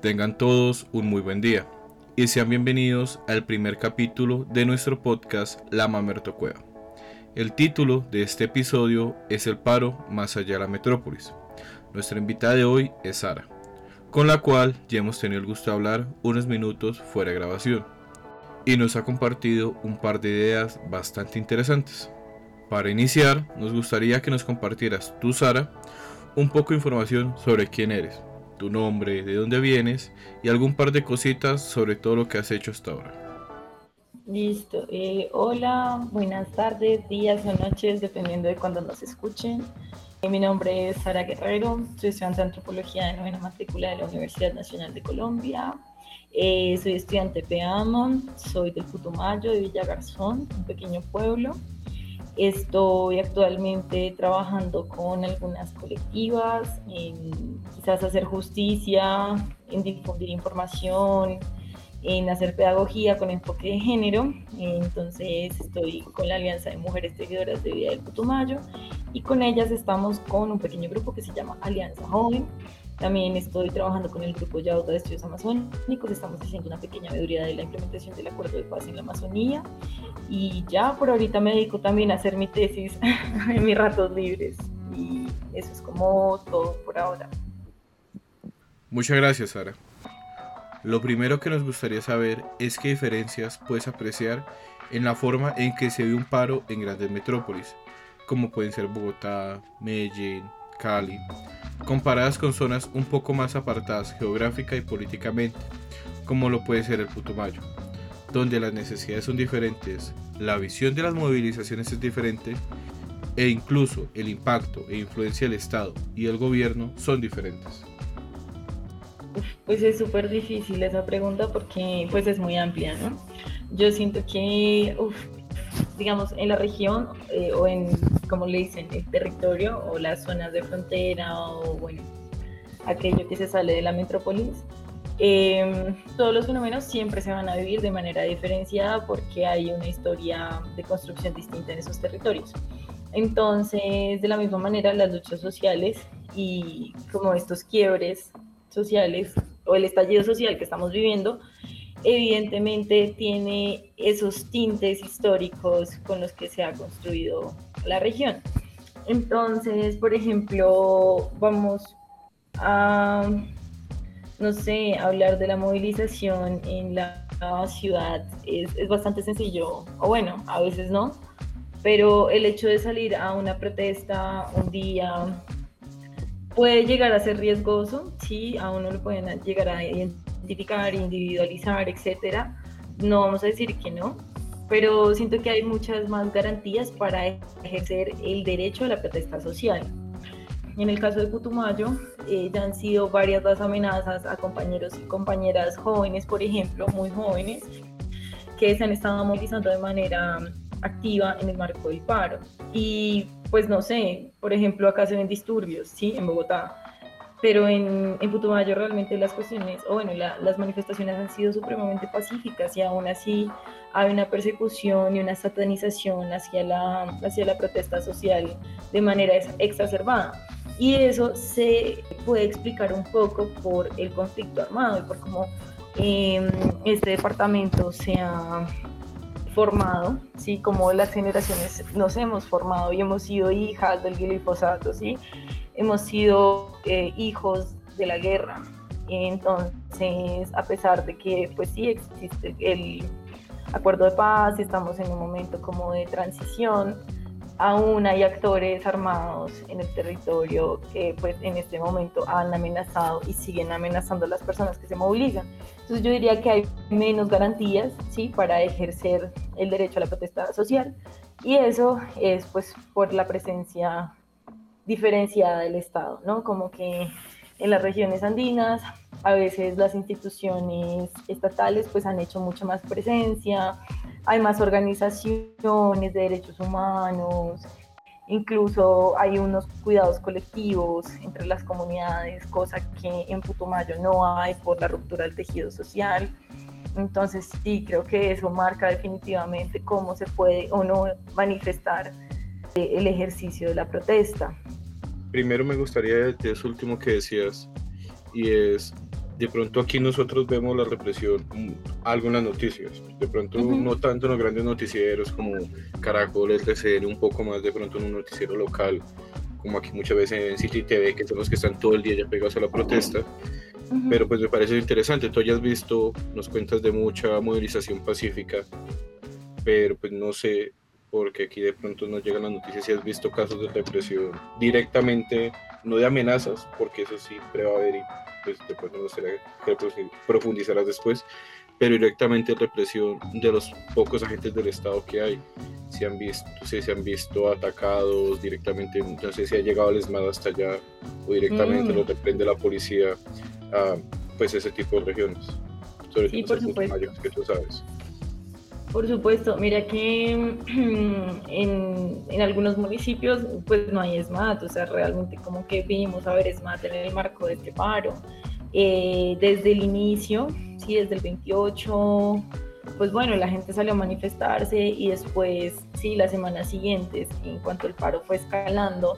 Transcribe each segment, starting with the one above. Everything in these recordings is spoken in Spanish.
Tengan todos un muy buen día y sean bienvenidos al primer capítulo de nuestro podcast La Mamerto Cueva. El título de este episodio es El paro más allá de la metrópolis. Nuestra invitada de hoy es Sara, con la cual ya hemos tenido el gusto de hablar unos minutos fuera de grabación y nos ha compartido un par de ideas bastante interesantes. Para iniciar, nos gustaría que nos compartieras tú, Sara, un poco de información sobre quién eres, tu nombre, de dónde vienes y algún par de cositas sobre todo lo que has hecho hasta ahora. Listo. Eh, hola, buenas tardes, días o noches, dependiendo de cuando nos escuchen. Eh, mi nombre es Sara Guerrero, soy estudiante de antropología de novena matrícula de la Universidad Nacional de Colombia. Eh, soy estudiante de PEAMON, soy del Putumayo, de Villa Garzón, un pequeño pueblo. Estoy actualmente trabajando con algunas colectivas, en quizás hacer justicia, en difundir información, en hacer pedagogía con enfoque de género. Entonces estoy con la Alianza de Mujeres Seguidoras de Vida del Putumayo y con ellas estamos con un pequeño grupo que se llama Alianza Joven también estoy trabajando con el grupo Yauta de Estudios Amazónicos, estamos haciendo una pequeña veeduría de la implementación del Acuerdo de Paz en la Amazonía y ya por ahorita me dedico también a hacer mi tesis en mis ratos libres y eso es como todo por ahora. Muchas gracias, Sara. Lo primero que nos gustaría saber es qué diferencias puedes apreciar en la forma en que se ve un paro en grandes metrópolis, como pueden ser Bogotá, Medellín, Cali, comparadas con zonas un poco más apartadas geográfica y políticamente, como lo puede ser el Putumayo, donde las necesidades son diferentes, la visión de las movilizaciones es diferente e incluso el impacto e influencia del Estado y el gobierno son diferentes. Pues es súper difícil esa pregunta porque pues es muy amplia, ¿no? Yo siento que, digamos, en la región eh, o en como le dicen, el territorio o las zonas de frontera o bueno, aquello que se sale de la metrópolis, em, todos los fenómenos siempre se van a vivir de manera diferenciada porque hay una historia de construcción distinta en esos territorios. Entonces, de la misma manera, las luchas sociales y como estos quiebres sociales o el estallido social que estamos viviendo, evidentemente tiene esos tintes históricos con los que se ha construido la región. Entonces, por ejemplo, vamos a, no sé, hablar de la movilización en la ciudad. Es, es bastante sencillo, o bueno, a veces no, pero el hecho de salir a una protesta un día puede llegar a ser riesgoso, sí, a uno lo pueden llegar a identificar, individualizar, etcétera. No vamos a decir que no, pero siento que hay muchas más garantías para ejercer el derecho a la protesta social. En el caso de Putumayo, eh, ya han sido varias las amenazas a compañeros y compañeras jóvenes, por ejemplo, muy jóvenes, que se han estado movilizando de manera activa en el marco del paro. Y pues no sé, por ejemplo, acá se ven disturbios, ¿sí? En Bogotá pero en, en Putumayo realmente las cuestiones, o bueno, las manifestaciones han sido supremamente pacíficas y aún así hay una persecución y una satanización hacia la, hacia la protesta social de manera exacerbada. Y eso se puede explicar un poco por el conflicto armado y por cómo em, este departamento se ha formado, ¿sí? como las generaciones nos hemos formado y hemos sido hijas del glifosato, ¿sí? hemos sido eh, hijos de la guerra. Entonces, a pesar de que pues sí existe el acuerdo de paz, estamos en un momento como de transición, aún hay actores armados en el territorio que pues en este momento han amenazado y siguen amenazando a las personas que se movilizan. Entonces yo diría que hay menos garantías, ¿sí? Para ejercer el derecho a la protesta social y eso es pues por la presencia diferenciada del Estado, ¿no? Como que en las regiones andinas a veces las instituciones estatales pues han hecho mucho más presencia, hay más organizaciones de derechos humanos, incluso hay unos cuidados colectivos entre las comunidades, cosa que en Putumayo no hay por la ruptura del tejido social. Entonces sí, creo que eso marca definitivamente cómo se puede o no manifestar el ejercicio de la protesta primero me gustaría de eso último que decías, y es de pronto aquí nosotros vemos la represión algo en las noticias, de pronto no tanto en los grandes noticieros como Caracol, el TCN, un poco más de pronto en un noticiero local, como aquí muchas veces en City TV, que son los que están todo el día ya pegados a la protesta. Pero pues me parece interesante, tú hayas visto, nos cuentas de mucha movilización pacífica, pero pues no sé, porque aquí de pronto nos llegan las noticias si has visto casos de represión directamente, no de amenazas, porque eso sí va a haber y pues después no sé que profundizarás después, pero directamente represión de los pocos agentes del Estado que hay. Se han visto, se han visto atacados directamente, no sé si ha llegado el ESMAD hasta allá o directamente mm. lo reprende la policía a pues ese tipo de regiones. Sobre sí, por supuesto. que tú sabes. Por supuesto, mira que en, en, algunos municipios pues no hay SMAT, o sea, realmente como que vinimos a ver SMAT en el marco de este paro. Eh, desde el inicio, sí, desde el 28, pues bueno, la gente salió a manifestarse y después, sí, las semanas siguientes, en cuanto el paro fue escalando,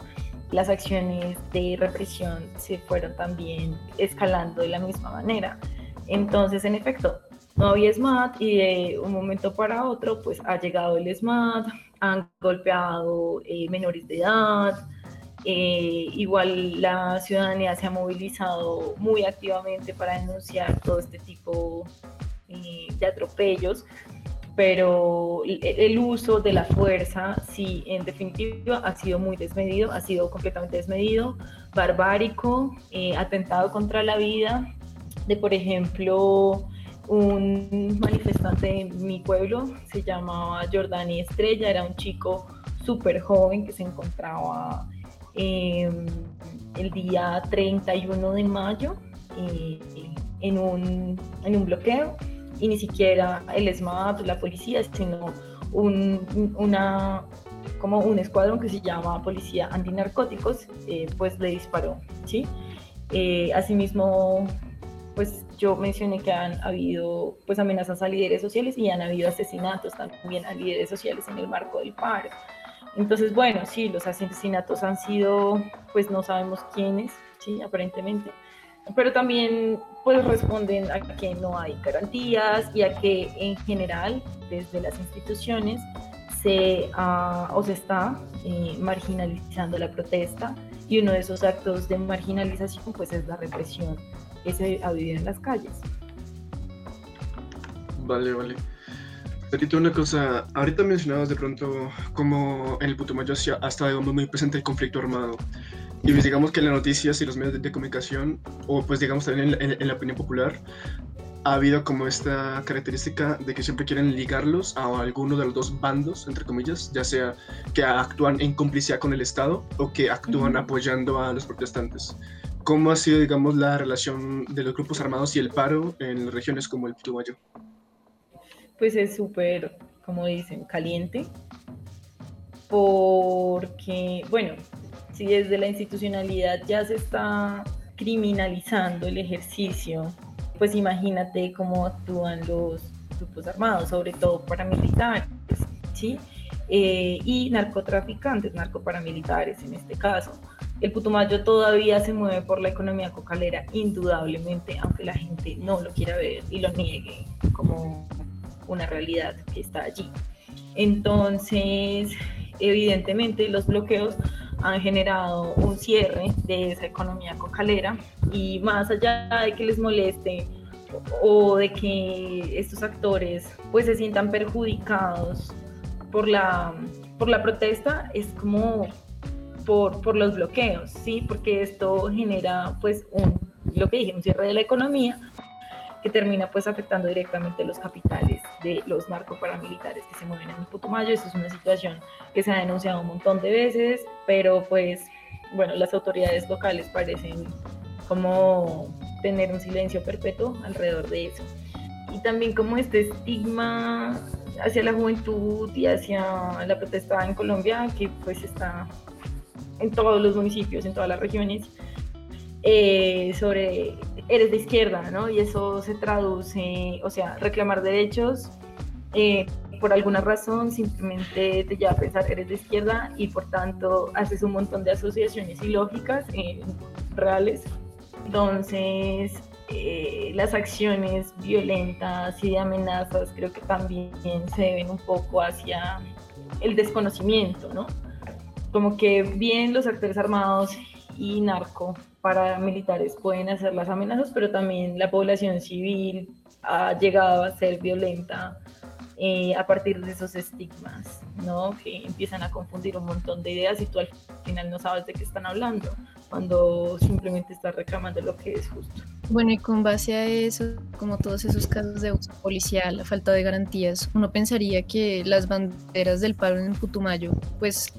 las acciones de represión se fueron también escalando de la misma manera. Entonces, en efecto, no había SMAT y de un momento para otro pues ha llegado el SMAT, han golpeado eh, menores de edad, eh, igual la ciudadanía se ha movilizado muy activamente para denunciar todo este tipo eh, de atropellos, pero el uso de la fuerza, sí, en definitiva, ha sido muy desmedido, ha sido completamente desmedido, barbárico, atentado contra la vida de, por ejemplo, un manifestante en mi pueblo, se llamaba Jordani Estrella, era un chico súper joven que se encontraba em, el día 31 de mayo eh, en, un, en un bloqueo y ni siquiera el ESMAD, la policía, sino un, una, como un escuadrón que se llama Policía Antinarcóticos, eh, pues le disparó, ¿sí? Eh, asimismo, pues yo mencioné que han habido pues amenazas a líderes sociales y han habido asesinatos también a líderes sociales en el marco del paro. Entonces, bueno, sí, los asesinatos han sido, pues no sabemos quiénes, sí, aparentemente, pero también pues responden a que no hay garantías y a que en general desde las instituciones se o se está eh, marginalizando la protesta y uno de esos actos de marginalización pues es la represión se ha vivido en las calles. Vale, vale. Petito, una cosa, ahorita mencionabas de pronto como en el Putumayo ha estado muy presente el conflicto armado. Y pues digamos que en las noticias y los medios de, comunicación, o pues digamos también en, la opinión popular, ha habido como esta característica de que siempre quieren ligarlos a alguno de los dos bandos, entre comillas, ya sea que actúan en complicidad con el Estado o que actúan apoyando a los protestantes. ¿Cómo ha sido, digamos, la relación de los grupos armados y el paro en regiones como el Putumayo? Pues es súper, como dicen, caliente, porque, bueno, si desde la institucionalidad ya se está criminalizando el ejercicio, pues imagínate cómo actúan los grupos armados, sobre todo paramilitares, ¿sí? Eh, y narcotraficantes, narcoparamilitares en este caso. El Putumayo todavía se mueve por la economía cocalera, indudablemente, aunque la gente no lo quiera ver y lo niegue como una realidad que está allí. Entonces, evidentemente, los bloqueos han generado un cierre de esa economía cocalera y más allá de que les moleste o de que estos actores pues se sientan perjudicados por la, por la protesta, es como por, por los bloqueos, ¿sí? Porque esto genera, pues, un, lo que dije, un cierre de la economía que termina, pues, afectando directamente los capitales de los narcoparamilitares que se mueven en Putumayo. Esto es una situación que se ha denunciado un montón de veces, pero, pues, bueno, las autoridades locales parecen como tener un silencio perpetuo alrededor de eso. Y también como este estigma hacia la juventud y hacia la protesta en Colombia, que pues está en todos los municipios, en todas las regiones, eh, sobre eres de izquierda, ¿no? Y eso se traduce, o sea, reclamar derechos eh, por alguna razón simplemente te lleva a pensar eres de izquierda y por tanto haces un montón de asociaciones ilógicas eh, reales. Entonces, eh, las acciones violentas y de amenazas creo que también se deben un poco hacia el desconocimiento, ¿no? Como que bien los actores armados y narco paramilitares pueden hacer las amenazas, pero también la población civil ha llegado a ser violenta eh, a partir de esos estigmas, ¿no? Que empiezan a confundir un montón de ideas y tú al final no sabes de qué están hablando, cuando simplemente estás reclamando lo que es justo. Bueno, y con base a eso, como todos esos casos de uso policial, la falta de garantías, uno pensaría que las banderas del paro en Putumayo, pues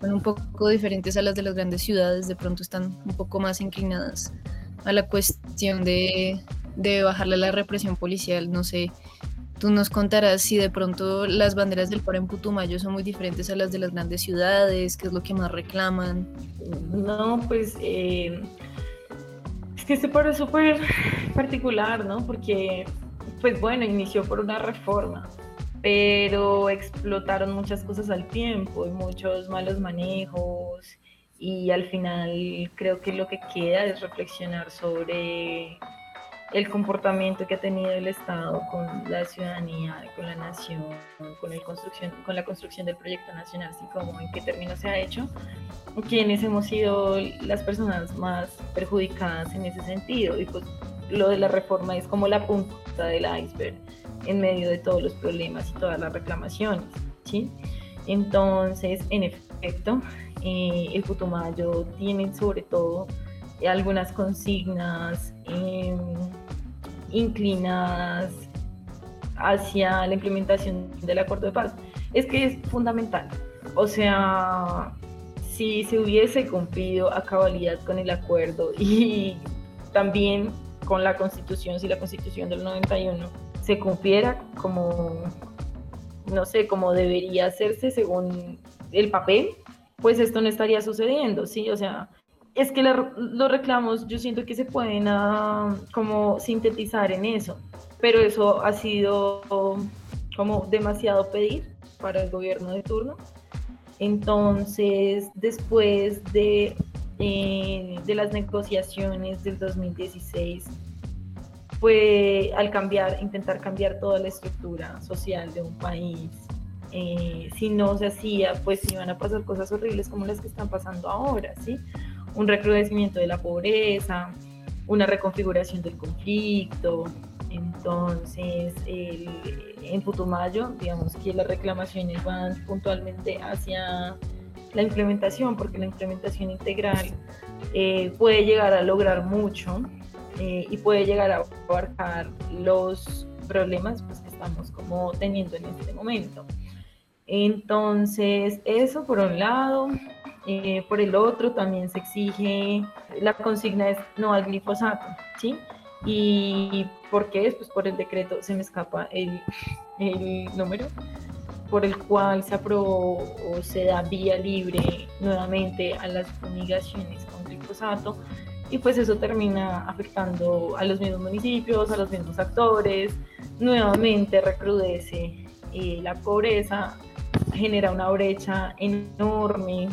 son un poco diferentes a las de las grandes ciudades, de pronto están un poco más inclinadas a la cuestión de, de bajarle la represión policial, no sé, Tú nos contarás si de pronto las banderas del paro en Putumayo son muy diferentes a las de las grandes ciudades, qué es lo que más reclaman. No, pues eh, es que este paro es súper particular, ¿no? Porque, pues bueno, inició por una reforma, pero explotaron muchas cosas al tiempo y muchos malos manejos. Y al final creo que lo que queda es reflexionar sobre el comportamiento que ha tenido el Estado con la ciudadanía, con la nación, con, el construcción, con la construcción del proyecto nacional, así como en qué términos se ha hecho, quiénes hemos sido las personas más perjudicadas en ese sentido. Y pues lo de la reforma es como la punta del iceberg en medio de todos los problemas y todas las reclamaciones. ¿sí? Entonces, en efecto, eh, el Putumayo tiene sobre todo algunas consignas em, inclinadas hacia la implementación del acuerdo de paz. Es que es fundamental. O sea, si se hubiese cumplido a cabalidad con el acuerdo y también con la constitución, si la constitución del 91 se cumpliera como, no sé, como debería hacerse según el papel, pues esto no estaría sucediendo, ¿sí? O sea, es que los reclamos yo siento que se pueden ah, como sintetizar en eso, pero eso ha sido como demasiado pedir para el gobierno de turno. Entonces, después de, eh, de las negociaciones del 2016, fue al cambiar, intentar cambiar toda la estructura social de un país. Eh, si no se hacía, pues iban a pasar cosas horribles como las que están pasando ahora, ¿sí? un recrudecimiento de la pobreza, una reconfiguración del conflicto. Entonces, en Putumayo, digamos que las reclamaciones van puntualmente hacia la implementación, porque la implementación integral eh, puede llegar a lograr mucho eh, y puede llegar a abarcar los problemas pues, que estamos como teniendo en este momento. Entonces, eso por un lado. Eh, por el otro, también se exige, la consigna es no al glifosato, ¿sí? ¿Y por qué es? Pues por el decreto, se me escapa el, el número, por el cual se aprobó o se da vía libre nuevamente a las fumigaciones con glifosato y pues eso termina afectando a los mismos municipios, a los mismos actores, nuevamente recrudece eh, la pobreza, genera una brecha enorme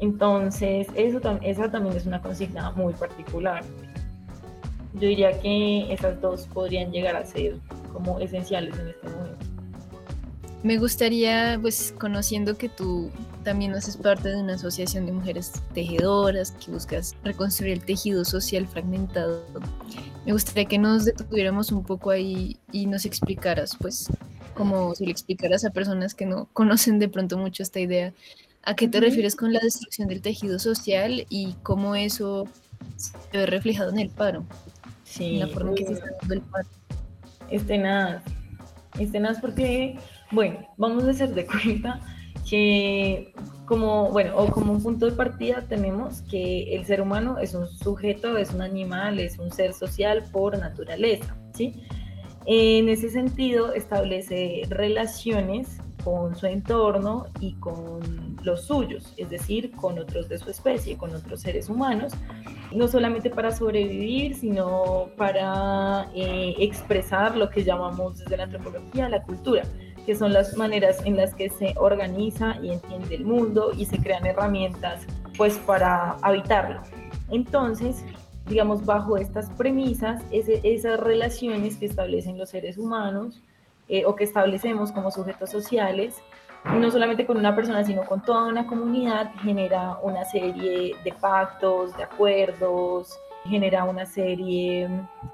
entonces, eso, esa también es una consigna muy particular. Yo diría que esas dos podrían llegar a ser como esenciales en este momento. Me gustaría, pues, conociendo que tú también haces parte de una asociación de mujeres tejedoras que buscas reconstruir el tejido social fragmentado, me gustaría que nos detuviéramos un poco ahí y nos explicaras, pues, como si le explicaras a personas que no conocen de pronto mucho esta idea, ¿A qué te refieres con la destrucción del tejido social y cómo eso se ve reflejado en el paro? Sí. En la forma en que se está dando el paro. Este nada. Este nada porque, bueno, vamos a hacer de cuenta que como, bueno, o como un punto de partida tenemos que el ser humano es un sujeto, es un animal, es un ser social por naturaleza, ¿sí? En ese sentido establece relaciones con su entorno y con los suyos, es decir, con otros de su especie, con otros seres humanos, no solamente para sobrevivir, sino para eh, expresar lo que llamamos desde la antropología la cultura, que son las maneras en las que se organiza y entiende el mundo y se crean herramientas pues para habitarlo. Entonces, digamos, bajo estas premisas, esas relaciones que establecen los seres humanos eh, o que establecemos como sujetos sociales, no solamente con una persona, sino con toda una comunidad, genera una serie de pactos, de acuerdos, genera una serie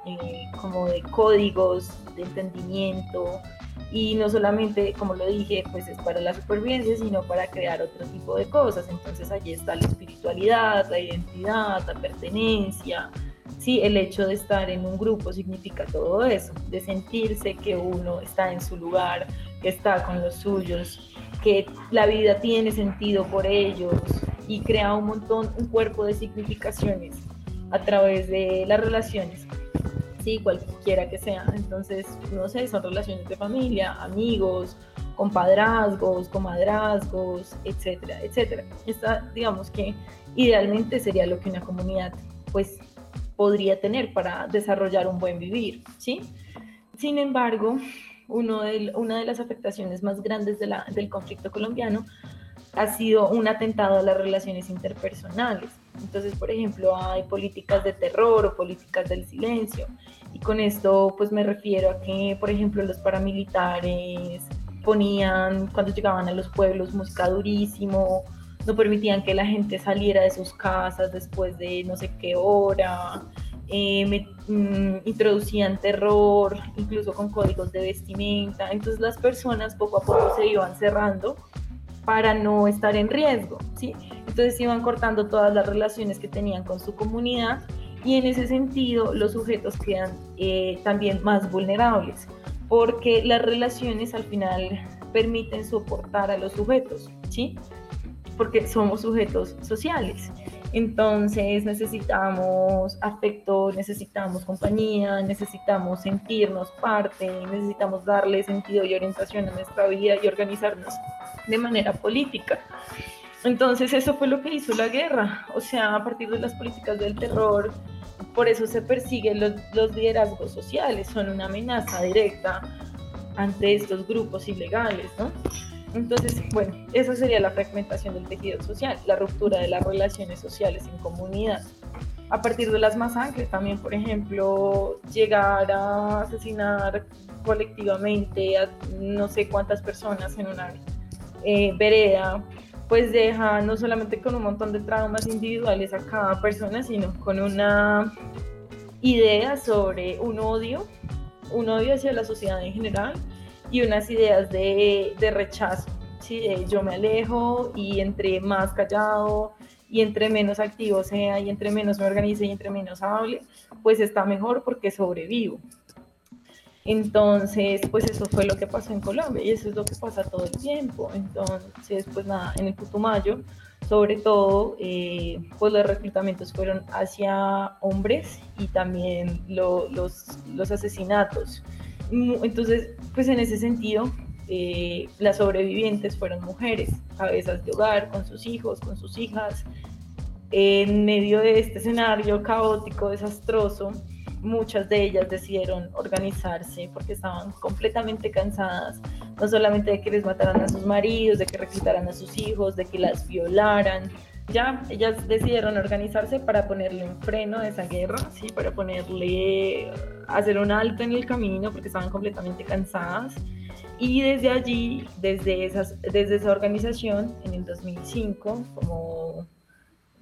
eh, como de códigos de entendimiento y no solamente, como lo dije, pues es para la supervivencia, sino para crear otro tipo de cosas. Entonces allí está la espiritualidad, la identidad, la pertenencia. Sí, el hecho de estar en un grupo significa todo eso, de sentirse que uno está en su lugar, que está con los suyos, que la vida tiene sentido por ellos y crea un montón, un cuerpo de significaciones a través de las relaciones, cualquiera que sea. Entonces, no sé, son relaciones de familia, amigos, compadrazgos, comadrazgos, etcétera, etcétera. Esta, digamos que idealmente sería lo que una comunidad, pues, podría tener para desarrollar un buen vivir, ¿sí? Sin embargo, uno de, una de las afectaciones más grandes de del conflicto colombiano ha sido un atentado a las relaciones interpersonales. Entonces, por ejemplo, hay políticas de terror o políticas del silencio. Y con esto, pues me refiero a que, por ejemplo, los paramilitares ponían, cuando llegaban a los pueblos, música durísimo, no permitían que la gente saliera de sus casas después de no sé qué hora, eh, mm, introducían terror, incluso con códigos de vestimenta. Entonces las personas poco a poco se iban cerrando para no estar en riesgo, ¿sí? Entonces iban cortando todas las relaciones que tenían con su comunidad y en ese sentido los sujetos quedan eh, también más vulnerables porque las relaciones al final permiten soportar a los sujetos, ¿sí? Porque somos sujetos sociales. Entonces necesitamos afecto, necesitamos compañía, necesitamos sentirnos parte, necesitamos darle sentido y orientación a nuestra vida y organizarnos de manera política. Entonces eso fue lo que hizo la guerra, o sea, a partir de las políticas del terror, por eso se persiguen los, liderazgos sociales, son una amenaza directa ante estos grupos ilegales, ¿no? Entonces, bueno, esa sería la fragmentación del tejido social, la ruptura de las relaciones sociales en comunidad. A partir de las masacres también, por ejemplo, llegar a asesinar colectivamente a no sé cuántas personas en una eh, vereda, pues deja no solamente con un montón de traumas individuales a cada persona, sino con una idea sobre un odio, un odio hacia la sociedad en general y unas ideas de, de rechazo, ¿sí? yo me alejo y entre más callado y entre menos activo sea y entre menos me organice y entre menos hable, pues está mejor porque sobrevivo. Entonces, pues eso fue lo que pasó en Colombia y eso es lo que pasa todo el tiempo. Entonces, pues nada, en el Putumayo, sobre todo, eh, pues los reclutamientos fueron hacia hombres y también los, los asesinatos. Entonces, pues en ese sentido, eh, las sobrevivientes fueron mujeres, cabezas de hogar, con sus hijos, con sus hijas. En medio de este escenario caótico, desastroso, muchas de ellas decidieron organizarse porque estaban completamente cansadas, no solamente de que les mataran a sus maridos, de que reclutaran a sus hijos, de que las violaran, ya ellas decidieron organizarse para ponerle un freno a esa guerra, ¿sí? para ponerle, hacer un alto en el camino porque estaban completamente cansadas. Y desde allí, desde, esas, desde esa organización, en el 2005, como,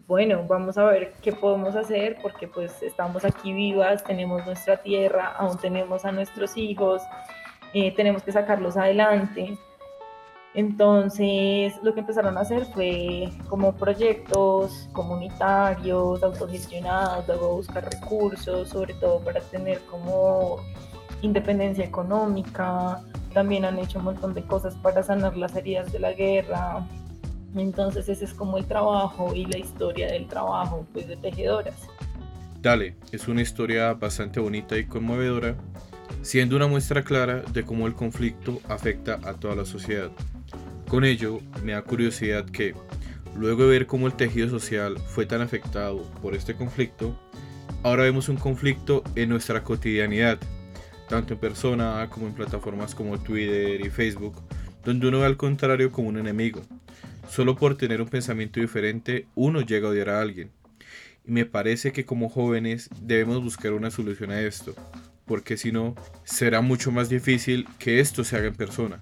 bueno, vamos a ver qué podemos hacer porque pues estamos aquí vivas, tenemos nuestra tierra, aún tenemos a nuestros hijos, eh, tenemos que sacarlos adelante. Entonces, lo que empezaron a hacer fue como proyectos comunitarios, autogestionados, luego buscar recursos, sobre todo para tener como independencia económica. También han hecho un montón de cosas para sanar las heridas de la guerra. Entonces, ese es como el trabajo y la historia del trabajo pues, de tejedoras. Dale, es una historia bastante bonita y conmovedora, siendo una muestra clara de cómo el conflicto afecta a toda la sociedad. Con ello, me da curiosidad que, luego de ver cómo el tejido social fue tan afectado por este conflicto, ahora vemos un conflicto en nuestra cotidianidad, tanto en persona como en plataformas como Twitter y Facebook, donde uno ve al contrario como un enemigo. Solo por tener un pensamiento diferente, uno llega a odiar a alguien. y me parece que como jóvenes debemos buscar una solución a esto, porque si no, será mucho más difícil que esto se haga en persona.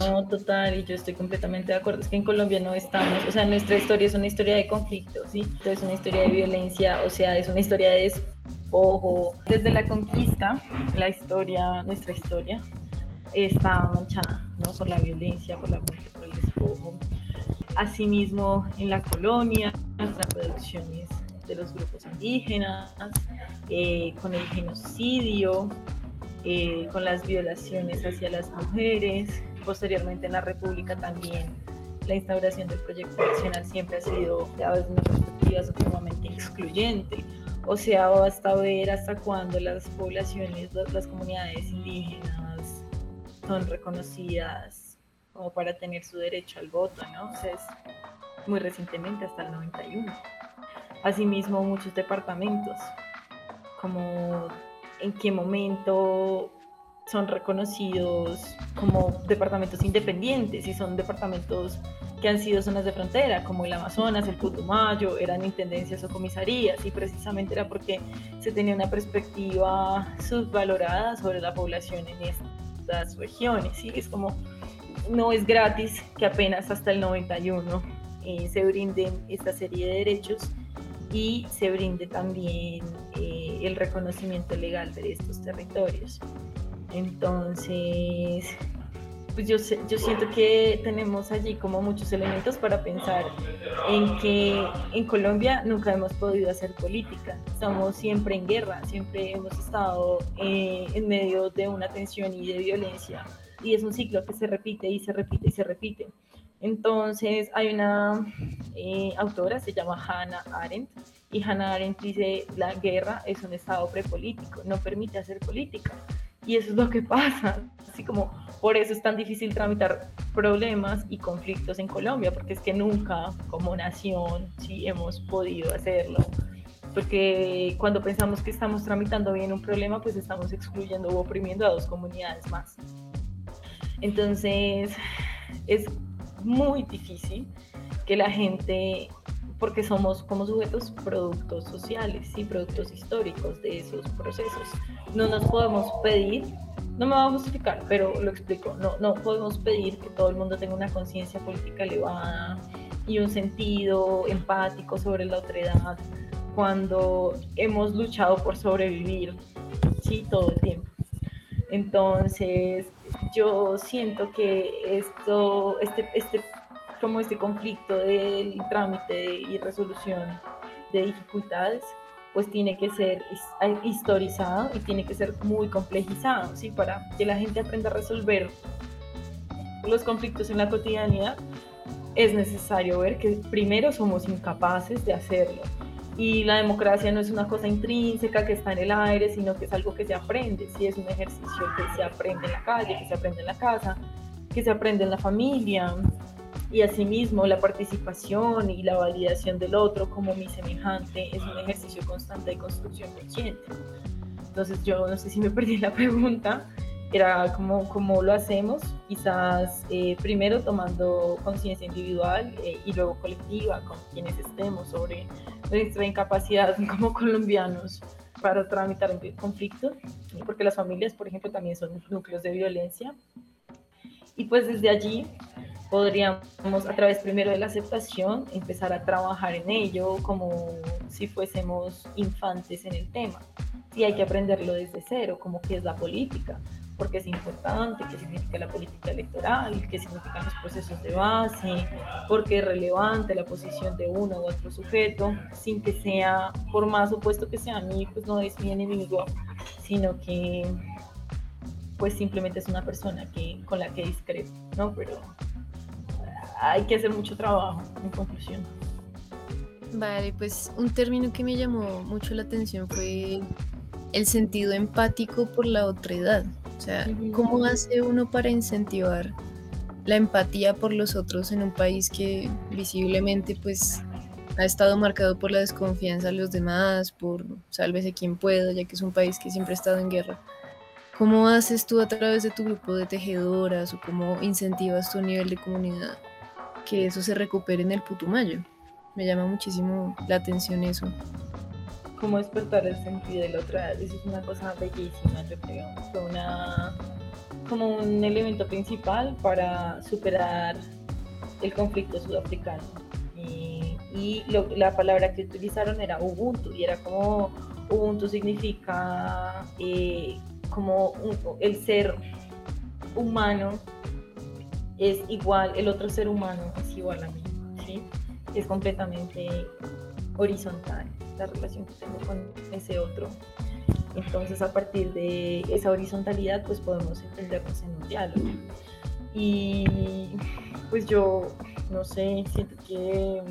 No, total, y yo estoy completamente de acuerdo. Es que en Colombia no estamos, o sea, nuestra historia es una historia de conflicto, ¿sí? Es una historia de violencia, o sea, es una historia de despojo. Desde la conquista, la historia, nuestra historia, está manchada, ¿no? Por la violencia, por la muerte, despojo. Asimismo, en la colonia, las producciones de los grupos indígenas, eh, con el genocidio, eh, con las violaciones hacia las mujeres, posteriormente en la República también la instauración del proyecto nacional siempre ha sido, desde una perspectiva sumamente excluyente. O sea, basta ver hasta cuándo las poblaciones, las, comunidades indígenas son reconocidas como para tener su derecho al voto, ¿no? O sea, es muy recientemente, hasta el 91. Asimismo, muchos departamentos, como en qué momento son reconocidos como departamentos independientes y son departamentos que han sido zonas de frontera, como el Amazonas, el Putumayo, eran intendencias o comisarías, y precisamente era porque se tenía una perspectiva subvalorada sobre la población en estas regiones. ¿sí? Es como, no es gratis que apenas hasta el 91 eh, se brinden esta serie de derechos y se brinde también eh, el reconocimiento legal de estos territorios. Entonces, pues yo, siento que tenemos allí como muchos elementos para pensar en que en Colombia nunca hemos podido hacer política, estamos siempre en guerra, siempre hemos estado eh, en medio de una tensión y de violencia y es un ciclo que se repite y se repite y se repite. Entonces hay una eh, autora, se llama Hannah Arendt, y Hannah Arendt dice, la guerra es un estado prepolítico, no permite hacer política. Y eso es lo que pasa. Así como por eso es tan difícil tramitar problemas y conflictos en Colombia, porque es que nunca como nación sí hemos podido hacerlo. Porque cuando pensamos que estamos tramitando bien un problema, pues estamos excluyendo o oprimiendo a dos comunidades más. Entonces, es muy difícil que la gente porque somos como sujetos productos sociales y productos históricos de esos procesos. No nos podemos pedir, no me voy a justificar, pero lo explico, no, no podemos pedir que todo el mundo tenga una conciencia política elevada y un sentido empático sobre la otra edad cuando hemos luchado por sobrevivir, sí, todo el tiempo. Entonces, yo siento que esto, este, este como este conflicto del trámite y resolución de dificultades, pues tiene que ser historizado y tiene que ser muy complejizado, ¿sí? Para que la gente aprenda a resolver los conflictos en la cotidianidad, es necesario ver que primero somos incapaces de hacerlo. Y la democracia no es una cosa intrínseca que está en el aire, sino que es algo que se aprende, sí es un ejercicio que se aprende en la calle, que se aprende en la casa, que se aprende en la familia, y asimismo la participación y la validación del otro como mi semejante es un ejercicio constante de construcción consciente. Entonces yo no sé si me perdí la pregunta, era como cómo lo hacemos, quizás eh, primero tomando conciencia individual eh, y luego colectiva con quienes estemos sobre nuestra incapacidad como colombianos para tramitar el conflicto, porque las familias, por ejemplo, también son núcleos de violencia. Y pues desde allí podríamos a través primero de la aceptación empezar a trabajar en ello como si fuésemos infantes en el tema. Y hay que aprenderlo desde cero, como qué es la política, porque es importante, qué significa la política electoral, qué significan los procesos de base, por qué es relevante la posición de uno u otro sujeto, sin que sea, por más opuesto que sea mí, pues no es mi enemigo, sino que pues simplemente es una persona que, con la que discrepo, ¿no? Pero hay que hacer mucho trabajo, en conclusión. Vale, pues un término que me llamó mucho la atención fue el sentido empático por la otra edad. O sea, ¿cómo hace uno para incentivar la empatía por los otros en un país que visiblemente pues ha estado marcado por la desconfianza de los demás, por sálvese quien pueda, ya que es un país que siempre ha estado en guerra? ¿Cómo haces tú a través de tu grupo de tejedoras o cómo incentivas tu nivel de comunidad que eso se recupere en el Putumayo. Me llama muchísimo la atención eso. Cómo despertar el sentido de la otra eso es una cosa bellísima, yo creo. Fue una, como un elemento principal para superar el conflicto sudafricano. Y, la palabra que utilizaron era Ubuntu, y era como Ubuntu significa eh, como el ser humano es igual, el otro ser humano es igual a mí. Es completamente horizontal la relación que tengo con ese otro. Entonces, a partir de esa horizontalidad, pues podemos entendernos en un diálogo. Y pues yo, no sé, siento que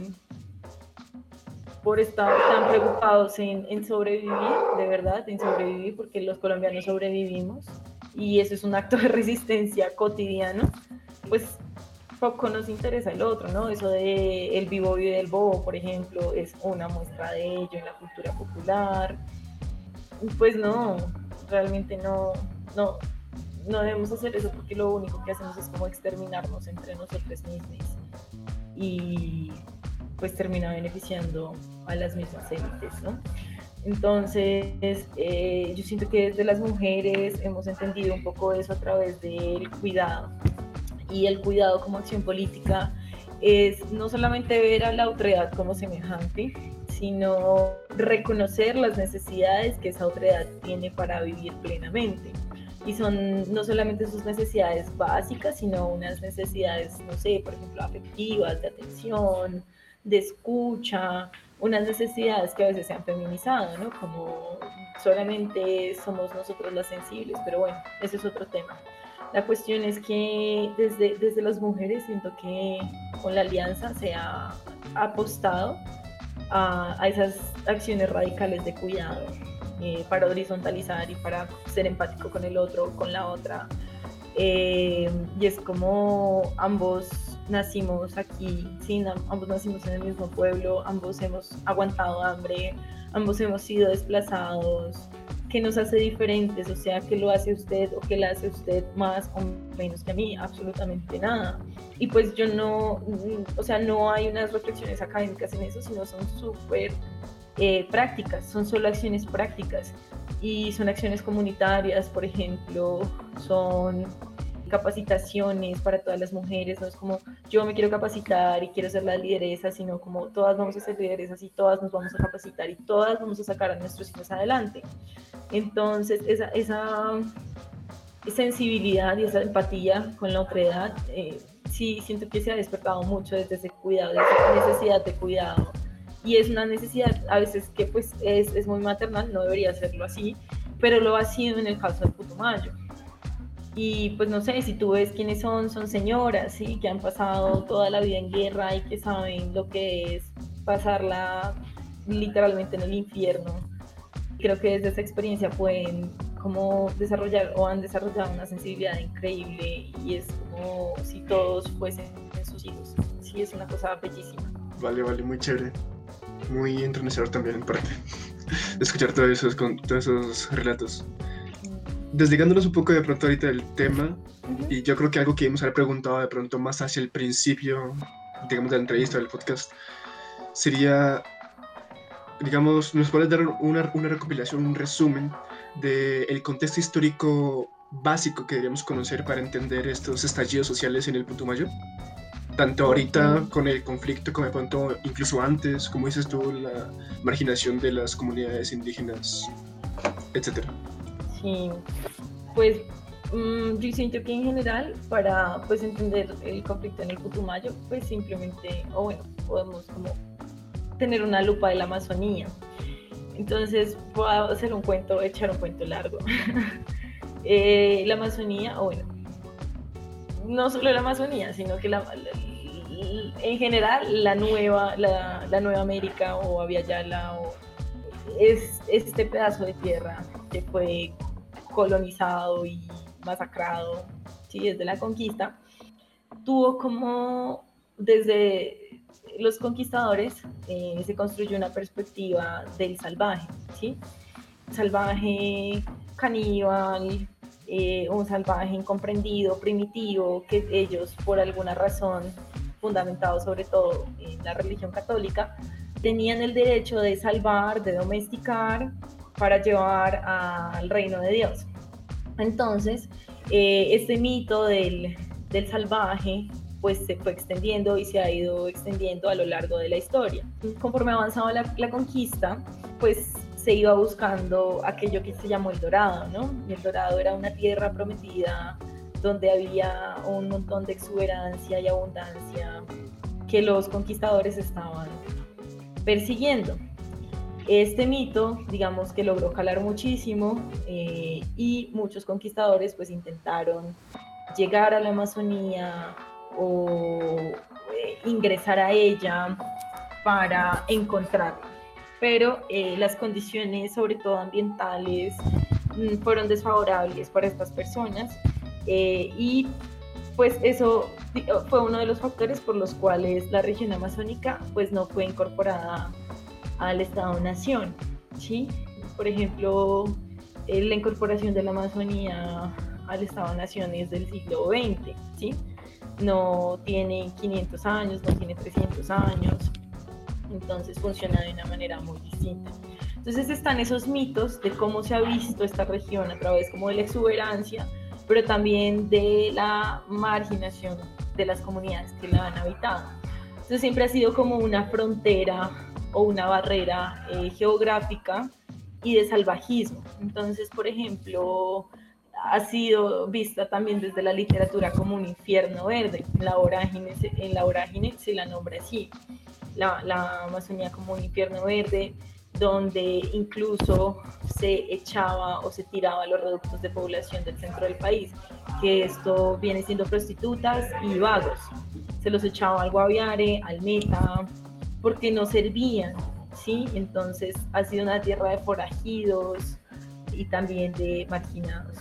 por estar tan preocupados en, en, sobrevivir, de verdad, en sobrevivir, porque los colombianos sobrevivimos y eso es un acto de resistencia cotidiano, pues poco nos interesa el otro, ¿no? Eso de el vivo y del bobo, por ejemplo, es una muestra de ello en la cultura popular. Pues no, realmente no, no, no debemos hacer eso porque lo único que hacemos es como exterminarnos entre nosotros mismos y pues termina beneficiando a las mismas élites, ¿no? Entonces, eh, yo siento que desde las mujeres hemos entendido un poco eso a través del cuidado. Y el cuidado como acción política es no solamente ver a la autoridad como semejante, sino reconocer las necesidades que esa autoridad tiene para vivir plenamente. Y son no solamente sus necesidades básicas, sino unas necesidades, no sé, por ejemplo, afectivas, de atención, de escucha, unas necesidades que a veces se han feminizado, ¿no? Como solamente somos nosotros las sensibles, pero bueno, ese es otro tema. La cuestión es que desde, desde las mujeres siento que con la alianza se ha apostado a, a esas acciones radicales de cuidado eh, para horizontalizar y para ser empático con el otro, con la otra. Eh, y es como ambos nacimos aquí, sí, ambos nacimos en el mismo pueblo, ambos hemos aguantado hambre, ambos hemos sido desplazados, ¿qué nos hace diferentes? O sea, ¿qué lo hace usted o qué le hace usted más o menos que a mí? Absolutamente nada. Y pues yo no, o sea, no hay unas reflexiones académicas en eso, sino son súper eh, prácticas, son solo acciones prácticas. Y son acciones comunitarias, por ejemplo, son capacitaciones para todas las mujeres, no es como yo me quiero capacitar y quiero ser la lideresa, sino como todas vamos a ser lideresas y todas nos vamos a capacitar y todas vamos a sacar a nuestros hijos adelante. Entonces, esa, esa sensibilidad y esa empatía con la otredad, eh, sí siento que se ha despertado mucho desde ese cuidado, desde esa necesidad de cuidado. Y es una necesidad a veces que pues es, es muy maternal, no debería serlo así, pero lo ha sido en el caso del Putumayo y pues no sé, si tú ves quiénes son, son señoras, ¿sí? Que han pasado toda la vida en guerra y que saben lo que es pasarla literalmente en el infierno. Creo que desde esa experiencia pueden como desarrollar o han desarrollado una sensibilidad increíble y es como si todos fuesen sus hijos. Sí, es una cosa bellísima. Vale, vale, muy chévere. Muy entrenecedor también en parte. Escuchar todos esos, todos esos relatos desligándonos un poco de pronto ahorita del tema, y yo creo que algo que hemos haber preguntado de pronto más hacia el principio, digamos, de la entrevista del podcast, sería, digamos, ¿nos puedes dar una, una recopilación, un resumen del contexto histórico básico que deberíamos conocer para entender estos estallidos sociales en el Putumayo? Tanto ahorita con el conflicto como de pronto incluso antes, como dices tú, la marginación de las comunidades indígenas, etcétera. Sí, pues mm, yo siento que en general para pues entender el conflicto en el Putumayo, pues simplemente, o bueno, podemos como tener una lupa de la Amazonía. Entonces puedo hacer un cuento, echar un cuento largo. Eh, la Amazonía, o bueno, no solo la Amazonía, sino que la, en general la nueva, la, la nueva América o Aviala o es este pedazo de tierra que fue colonizado y masacrado ¿sí? desde la conquista, tuvo como desde los conquistadores eh, se construyó una perspectiva del salvaje, ¿sí? salvaje caníbal, eh, un salvaje incomprendido, primitivo, que ellos por alguna razón fundamentado sobre todo en la religión católica, tenían el derecho de salvar, de domesticar, para llevar al reino de Dios. Entonces, eh, este mito del, del salvaje pues se fue extendiendo y se ha ido extendiendo a lo largo de la historia. Conforme avanzaba la, la, conquista, pues se iba buscando aquello que se llamó el Dorado, ¿no? El Dorado era una tierra prometida donde había un montón de exuberancia y abundancia que los conquistadores estaban persiguiendo. Este mito, digamos que logró calar muchísimo eh, y muchos conquistadores pues intentaron llegar a la Amazonía o eh, ingresar a ella para encontrarla. Pero eh, las condiciones, sobre todo ambientales, mm, fueron desfavorables para estas personas y pues eso fue uno de los factores por los cuales la región amazónica pues no fue incorporada al Estado-Nación, ¿sí? Por ejemplo, eh, la incorporación de la Amazonía al Estado-Nación es del siglo XX, ¿sí? No tiene 500 años, no tiene 300 años, entonces funciona de una manera muy distinta. Entonces están esos mitos de cómo se ha visto esta región a través como de la exuberancia, pero también de la marginación de las comunidades que la han habitado. Entonces siempre ha sido como una frontera o una barrera eh, geográfica y de salvajismo. Entonces, por ejemplo, ha sido vista también desde la literatura como un infierno verde. La en la vorágine se la nombra así, la, la Amazonía como un infierno verde, donde incluso se echaba o se tiraba los reductos de población del centro del país, que esto viene siendo prostitutas y vagos. Se los echaba al Guaviare, al Meta, porque no servían, ¿sí? Entonces ha sido una tierra de forajidos y también de marginados,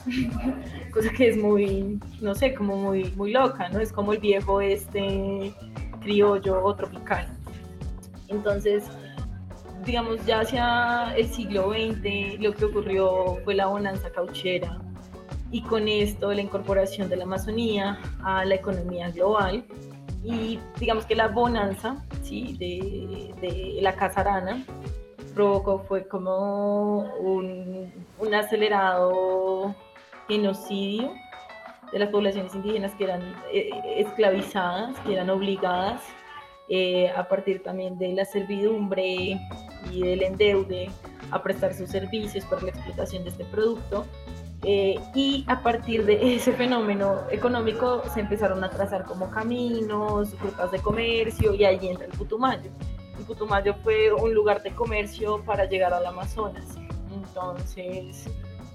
cosa que es muy, no sé, como muy, muy loca, ¿no? Es como el viejo este criollo o tropical. Entonces, digamos, ya hacia el siglo XX lo que ocurrió fue la bonanza cauchera y con esto la incorporación de la Amazonía a la economía global y digamos que la bonanza ¿sí? de, de la casarana provocó fue como un, acelerado genocidio de las poblaciones indígenas que eran eh, esclavizadas, que eran obligadas eh, a partir también de la servidumbre y del endeude a prestar sus servicios para la explotación de este producto eh, y a partir de ese fenómeno económico se empezaron a trazar como caminos, rutas de comercio y ahí entra el Putumayo. El Putumayo fue un lugar de comercio para llegar al Amazonas. Entonces,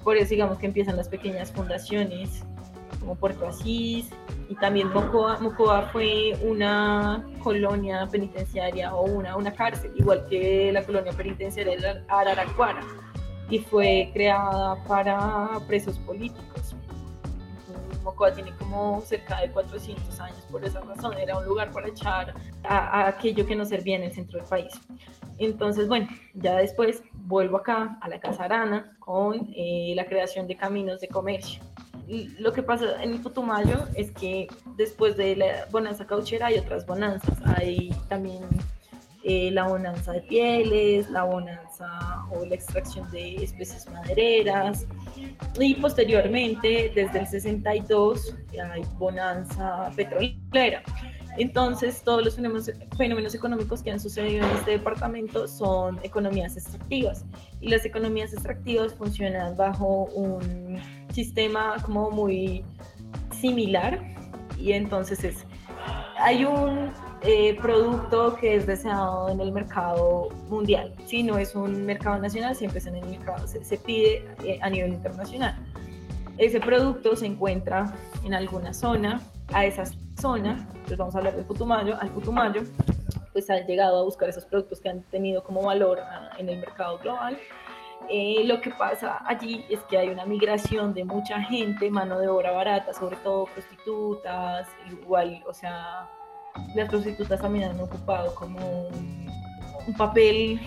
por eso digamos que empiezan las pequeñas fundaciones como Puerto Asís y también Mocoa. Mocoa fue una colonia penitenciaria o una, una cárcel, igual que la colonia penitenciaria de Araraquara y fue creada para presos políticos. Mocoa tiene como cerca de 400 años por esa razón, era un lugar para echar a, aquello que no servía en el centro del país. Entonces, bueno, ya después vuelvo acá a la Casa Arana con eh, la creación de caminos de comercio. Lo que pasa en Putumayo es que después de la bonanza cauchera hay otras bonanzas, hay también eh, la bonanza de pieles, la bonanza o la extracción de especies madereras y posteriormente desde el 62 hay bonanza petrolera. Entonces, todos los fenómenos, fenómenos, económicos que han sucedido en este departamento son economías extractivas. Y las economías extractivas funcionan bajo un sistema como muy similar. Y entonces es, hay un eh, producto que es deseado en el mercado mundial. Si no es un mercado nacional, siempre es en el mercado, se, pide eh, a nivel internacional. Ese producto se encuentra en alguna zona, a esa zona, pues vamos a hablar del Putumayo, al Putumayo, pues han llegado a buscar esos productos que han tenido como valor ah, en el mercado global. Eh, lo que pasa allí es que hay una migración de mucha gente, mano de obra barata, sobre todo prostitutas, igual, o sea, las prostitutas también han ocupado como un, papel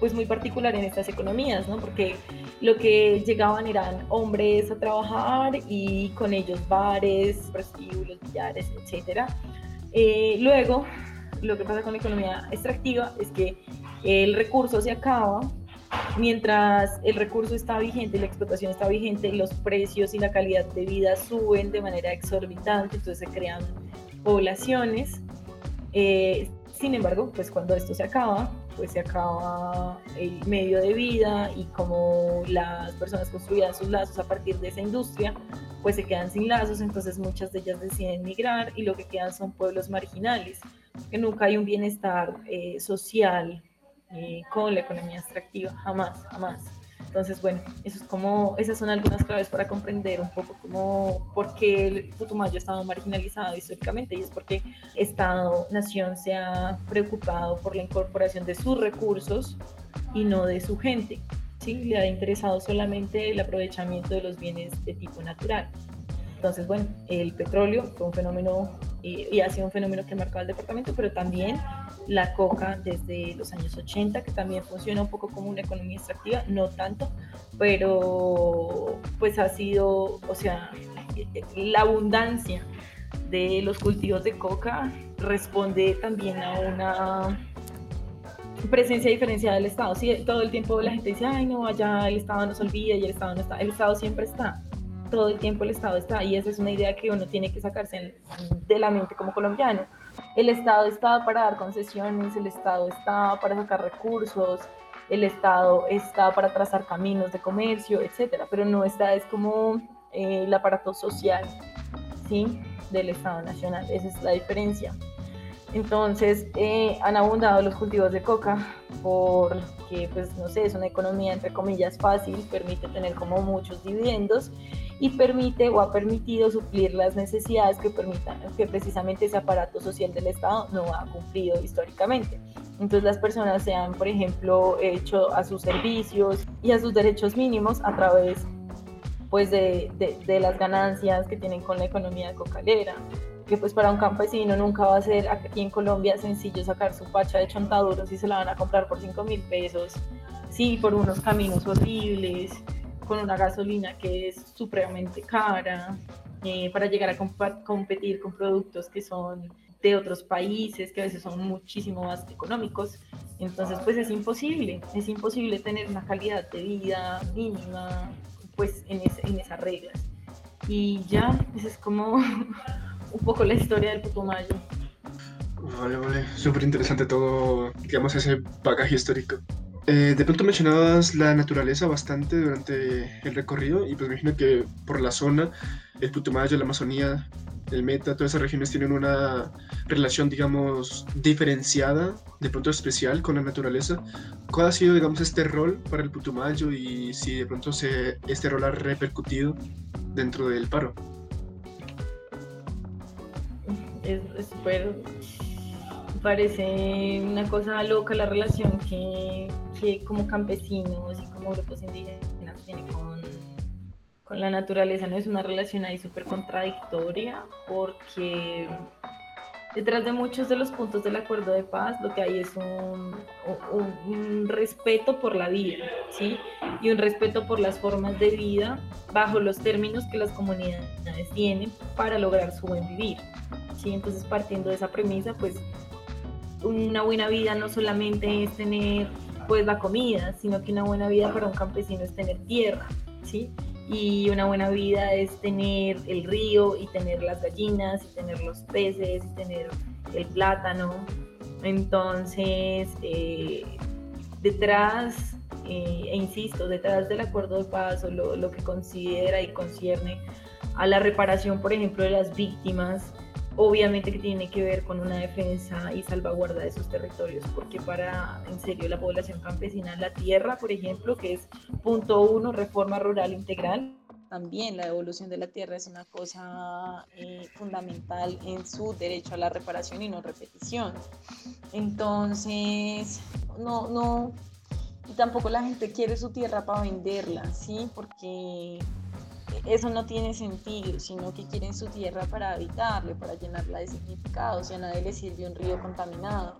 pues muy particular en estas economías, ¿no? Porque lo que llegaban eran hombres a trabajar y con ellos bares, prostíbulos, billares, etcétera. Eh, luego, lo que pasa con la economía extractiva es que el recurso se acaba mientras el recurso está vigente, la explotación está vigente, los precios y la calidad de vida suben de manera exorbitante, entonces se crean poblaciones. Eh, sin embargo, pues cuando esto se acaba, pues se acaba el medio de vida y como las personas construían sus lazos a partir de esa industria, pues se quedan sin lazos, entonces muchas de ellas deciden migrar y lo que quedan son pueblos marginales, que nunca hay un bienestar eh, social eh, con la economía extractiva, jamás, jamás. Entonces, bueno, eso es como, esas son algunas claves para comprender un poco cómo, por qué el Putumayo ha estado marginalizado históricamente y es porque Estado-Nación se ha preocupado por la incorporación de sus recursos y no de su gente. ¿sí? Le ha interesado solamente el aprovechamiento de los bienes de tipo natural. Entonces, bueno, el petróleo fue un fenómeno y, ha sido un fenómeno que ha marcado el departamento, pero también la coca desde los años 80, que también funciona un poco como una economía extractiva, no tanto, pero pues ha sido, o sea, la abundancia de los cultivos de coca responde también a una presencia diferenciada del Estado. Sí, todo el tiempo la gente dice, ay no, allá el Estado nos olvida y el Estado no está. El Estado siempre está todo el tiempo el Estado está, y esa es una idea que uno tiene que sacarse de la mente como colombiano. El Estado está para dar concesiones, el Estado está para sacar recursos, el Estado está para trazar caminos de comercio, etcétera, pero no está, es como eh, el aparato social, ¿sí? Del Estado Nacional, esa es la diferencia. Entonces, eh, han abundado los cultivos de coca porque, pues, no sé, es una economía, entre comillas, fácil, permite tener como muchos dividendos y permite o ha permitido suplir las necesidades que permitan que precisamente ese aparato social del Estado no ha cumplido históricamente. Entonces las personas se han, por ejemplo, hecho a sus servicios y a sus derechos mínimos a través pues de, de, las ganancias que tienen con la economía cocalera, que pues para un campesino nunca va a ser aquí en Colombia sencillo sacar su pacha de chontaduros y se la van a comprar por 5 mil pesos, sí, por unos caminos horribles, con una gasolina que es supremamente cara, eh, para llegar a competir con productos que son de otros países, que a veces son muchísimo más económicos. Entonces, pues es imposible, es imposible tener una calidad de vida mínima, pues en, en esas reglas. Y ya, pues es como un poco la historia del Putumayo. Vale, vale, súper interesante todo, digamos, ese bagaje histórico. Eh, de pronto mencionabas la naturaleza bastante durante el recorrido y pues me imagino que por la zona, el Putumayo, la Amazonía, el Meta, todas esas regiones tienen una relación, digamos, diferenciada, de pronto especial con la naturaleza. ¿Cuál ha sido, digamos, este rol para el Putumayo y si de pronto se, este rol ha repercutido dentro del paro? Es súper parece una cosa loca la relación que, que como campesinos y como grupos indígenas tienen con, con la naturaleza. No es una relación ahí súper contradictoria porque detrás de muchos de los puntos del acuerdo de paz lo que hay es un, un, respeto por la vida, ¿sí? Y un respeto por las formas de vida bajo los términos que las comunidades tienen para lograr su buen vivir, ¿sí? Entonces, partiendo de esa premisa, pues una buena vida no solamente es tener pues la comida, sino que una buena vida para un campesino es tener tierra, ¿sí? Y una buena vida es tener el río y tener las gallinas y tener los peces y tener el plátano. Entonces, eh, detrás, eh, e insisto, detrás del acuerdo de paz o lo, lo que considera y concierne a la reparación, por ejemplo, de las víctimas, obviamente que tiene que ver con una defensa y salvaguarda de sus territorios, porque para, en serio, la población campesina, la tierra, por ejemplo, que es punto uno, reforma rural integral, también la devolución de la tierra es una cosa eh, fundamental en su derecho a la reparación y no repetición. Entonces, no, no, y tampoco la gente quiere su tierra para venderla, ¿sí? Porque eso no tiene sentido, sino que quieren su tierra para habitarle, para llenarla de significado, o sea, a nadie le sirve un río contaminado,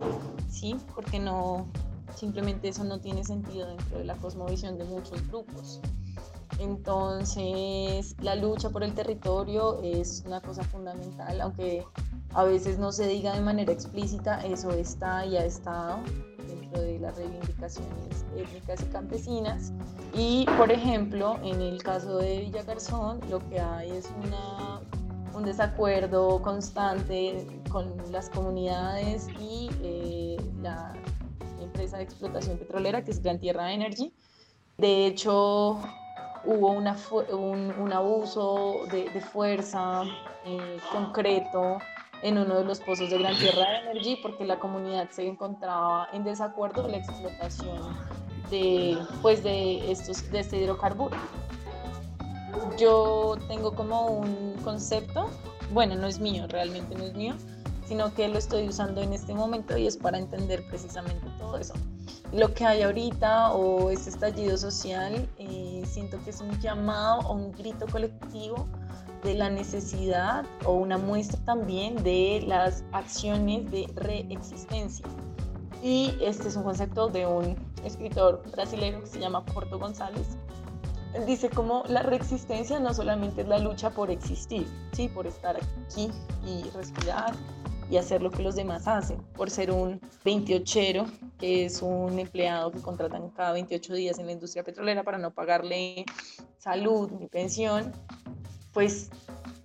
¿sí? Porque no, simplemente eso no tiene sentido dentro de la cosmovisión de muchos grupos. Entonces, la lucha por el territorio es una cosa fundamental, aunque a veces no se diga de manera explícita, eso está y ha estado dentro de las reivindicaciones étnicas y campesinas. Y, por ejemplo, en el caso de Villa Garzón, lo que hay es una, un desacuerdo constante con las comunidades y eh, la empresa de explotación petrolera, que es Gran Tierra Energy. De hecho, hubo una, un, un, abuso de, de fuerza eh, concreto en uno de los pozos de Gran Tierra Energy porque la comunidad se encontraba en desacuerdo con la explotación de, pues de, estos, de este hidrocarburo. Yo tengo como un concepto, bueno, no es mío, realmente no es mío, sino que lo estoy usando en este momento y es para entender precisamente todo eso. Lo que hay ahorita o este estallido social, eh, siento que es un llamado o un grito colectivo de la necesidad o una muestra también de las acciones de reexistencia. Y este es un concepto de un escritor brasileño que se llama Porto González. Él dice como la reexistencia no solamente es la lucha por existir, ¿sí? por estar aquí y respirar y hacer lo que los demás hacen, por ser un 28ero, que es un empleado que contratan cada 28 días en la industria petrolera para no pagarle salud ni pensión, pues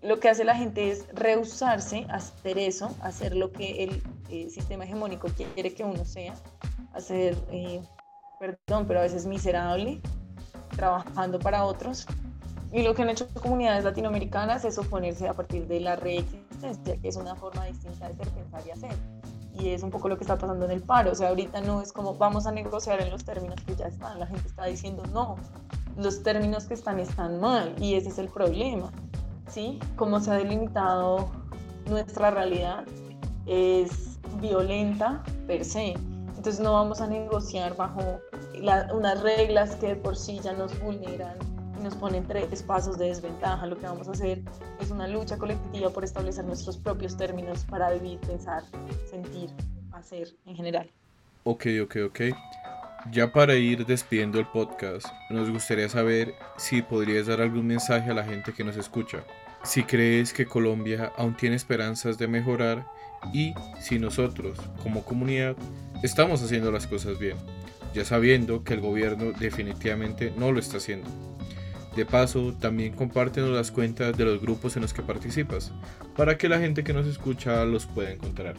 lo que hace la gente es rehusarse a hacer eso, hacer lo que el eh, sistema hegemónico quiere que uno sea, hacer, eh, perdón, pero a veces miserable, trabajando para otros. Y lo que han hecho comunidades latinoamericanas es oponerse a partir de la reexistencia, que es una forma distinta de ser, pensar y hacer. Y es un poco lo que está pasando en el paro. O sea, ahorita no es como vamos a negociar en los términos que ya están. La gente está diciendo no, los términos que están están mal y ese es el problema. ¿sí? Como se ha delimitado nuestra realidad es violenta per se. Entonces no vamos a negociar bajo unas reglas que por sí ya nos vulneran nos ponen tres pasos de desventaja. Lo que vamos a hacer es una lucha colectiva por establecer nuestros propios términos para vivir, pensar, sentir, hacer en general. Ok, ok, ok. Ya para ir despidiendo el podcast, nos gustaría saber si podrías dar algún mensaje a la gente que nos escucha. Si crees que Colombia aún tiene esperanzas de mejorar y si nosotros, como comunidad, estamos haciendo las cosas bien, ya sabiendo que el gobierno definitivamente no lo está haciendo. De paso, también compártenos las cuentas de los grupos en los que participas, para que la gente que nos escucha los pueda encontrar.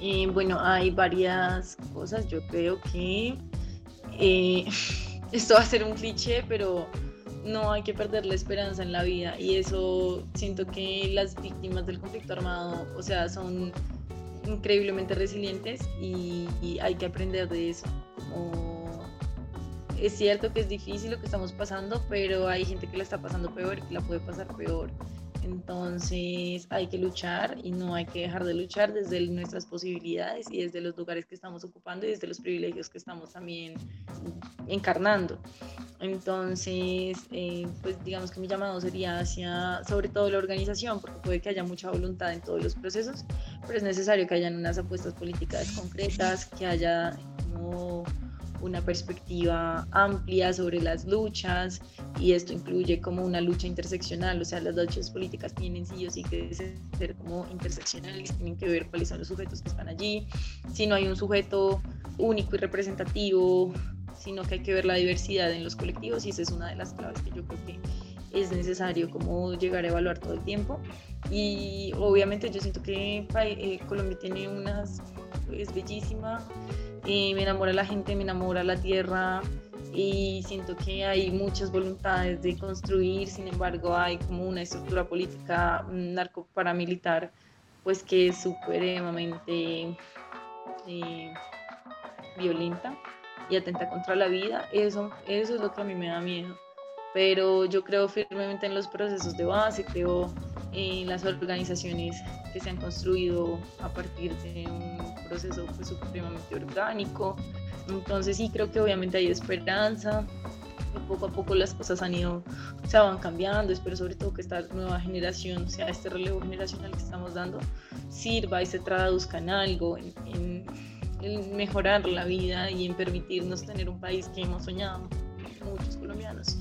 Eh, bueno, hay varias cosas. Yo creo que eh, esto va a ser un cliché, pero no hay que perder la esperanza en la vida. Y eso siento que las víctimas del conflicto armado, o sea, son increíblemente resilientes y, hay que aprender de eso. Es cierto que es difícil lo que estamos pasando, pero hay gente que la está pasando peor y que la puede pasar peor. Entonces hay que luchar y no hay que dejar de luchar desde nuestras posibilidades y desde los lugares que estamos ocupando y desde los privilegios que estamos también encarnando. Entonces, eh, pues digamos que mi llamado sería hacia sobre todo la organización, porque puede que haya mucha voluntad en todos los procesos, pero es necesario que hayan unas apuestas políticas concretas, que haya como una perspectiva amplia sobre las luchas y esto incluye como una lucha interseccional, o sea, las luchas políticas tienen sí o sí que ser como interseccionales, tienen que ver cuáles son los sujetos que están allí, si no hay un sujeto único y representativo, sino que hay que ver la diversidad en los colectivos y esa es una de las claves que yo creo que es necesario como llegar a evaluar todo el tiempo. Y obviamente yo siento que eh, Colombia tiene unas es bellísima me enamora la gente, me enamora la tierra y siento que hay muchas voluntades de construir, sin embargo hay como una estructura política narco-paramilitar pues que es supremamente eh, violenta y atenta contra la vida, eso, eso es lo que a mí me da miedo. Pero yo creo firmemente en los procesos de base, creo en las organizaciones que se han construido a partir de un proceso pues, supremamente orgánico. Entonces sí creo que obviamente hay esperanza, poco a poco las cosas han ido, se van cambiando, espero sobre todo que esta nueva generación, o sea, este relevo generacional que estamos dando, sirva y se traduzca en algo, en, en mejorar la vida y en permitirnos tener un país que hemos soñado muchos colombianos.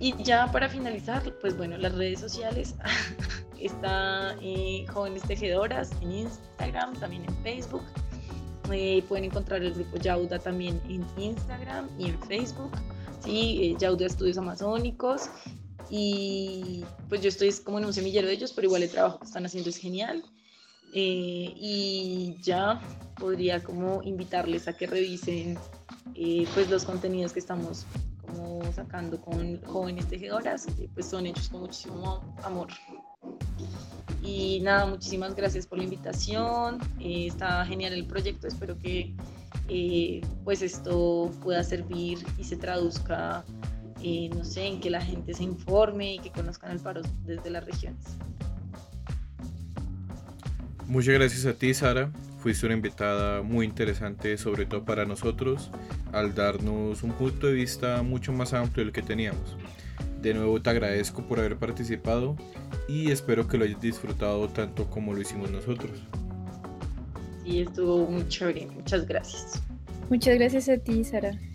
Y ya para finalizar, pues bueno, las redes sociales. Está eh, Jóvenes Tejedoras en Instagram, también en Facebook. Eh, pueden encontrar el grupo Yauda también en Instagram y en Facebook. Sí, Yauda Estudios Amazónicos. Y pues yo estoy como en un semillero de ellos, pero igual el trabajo que están haciendo es genial. y ya podría como invitarles a que revisen pues los contenidos que estamos sacando con jóvenes tejedoras, pues son hechos con muchísimo amor. Y nada, muchísimas gracias por la invitación. Eh, está genial el proyecto. Espero que eh, pues esto pueda servir y se traduzca, eh, no sé, en que la gente se informe y que conozcan el paro desde las regiones. Muchas gracias a ti, Sara. Fuiste una invitada muy interesante, sobre todo para nosotros, al darnos un punto de vista mucho más amplio del que teníamos. De nuevo te agradezco por haber participado y espero que lo hayas disfrutado tanto como lo hicimos nosotros. Sí, estuvo muy chévere. Muchas gracias. Muchas gracias a ti, Sara.